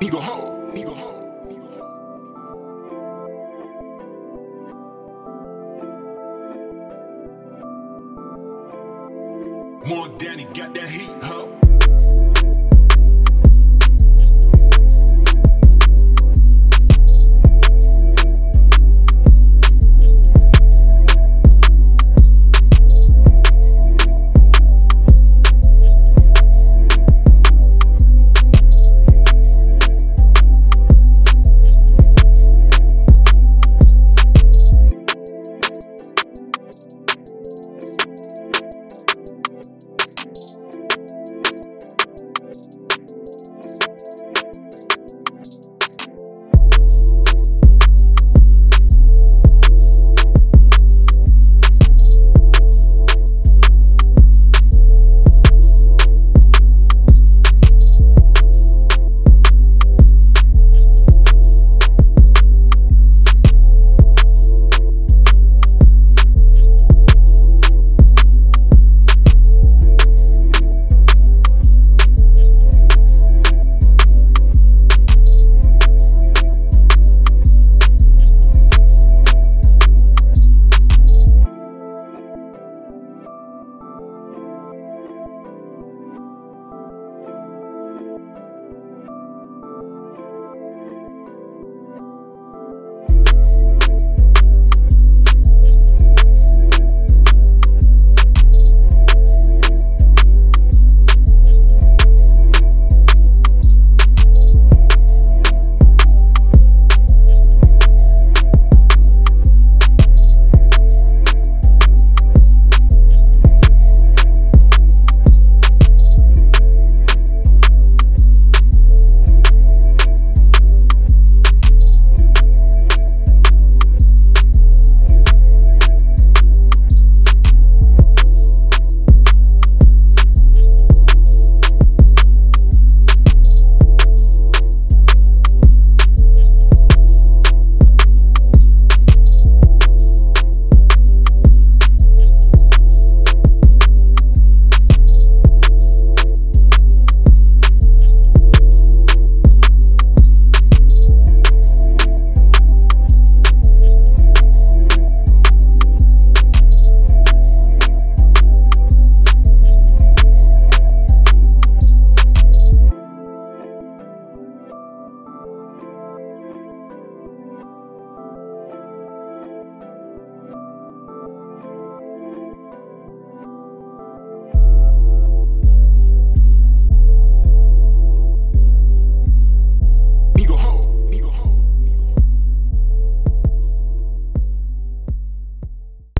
Me go home. Me go home. More Danny got that heat, huh?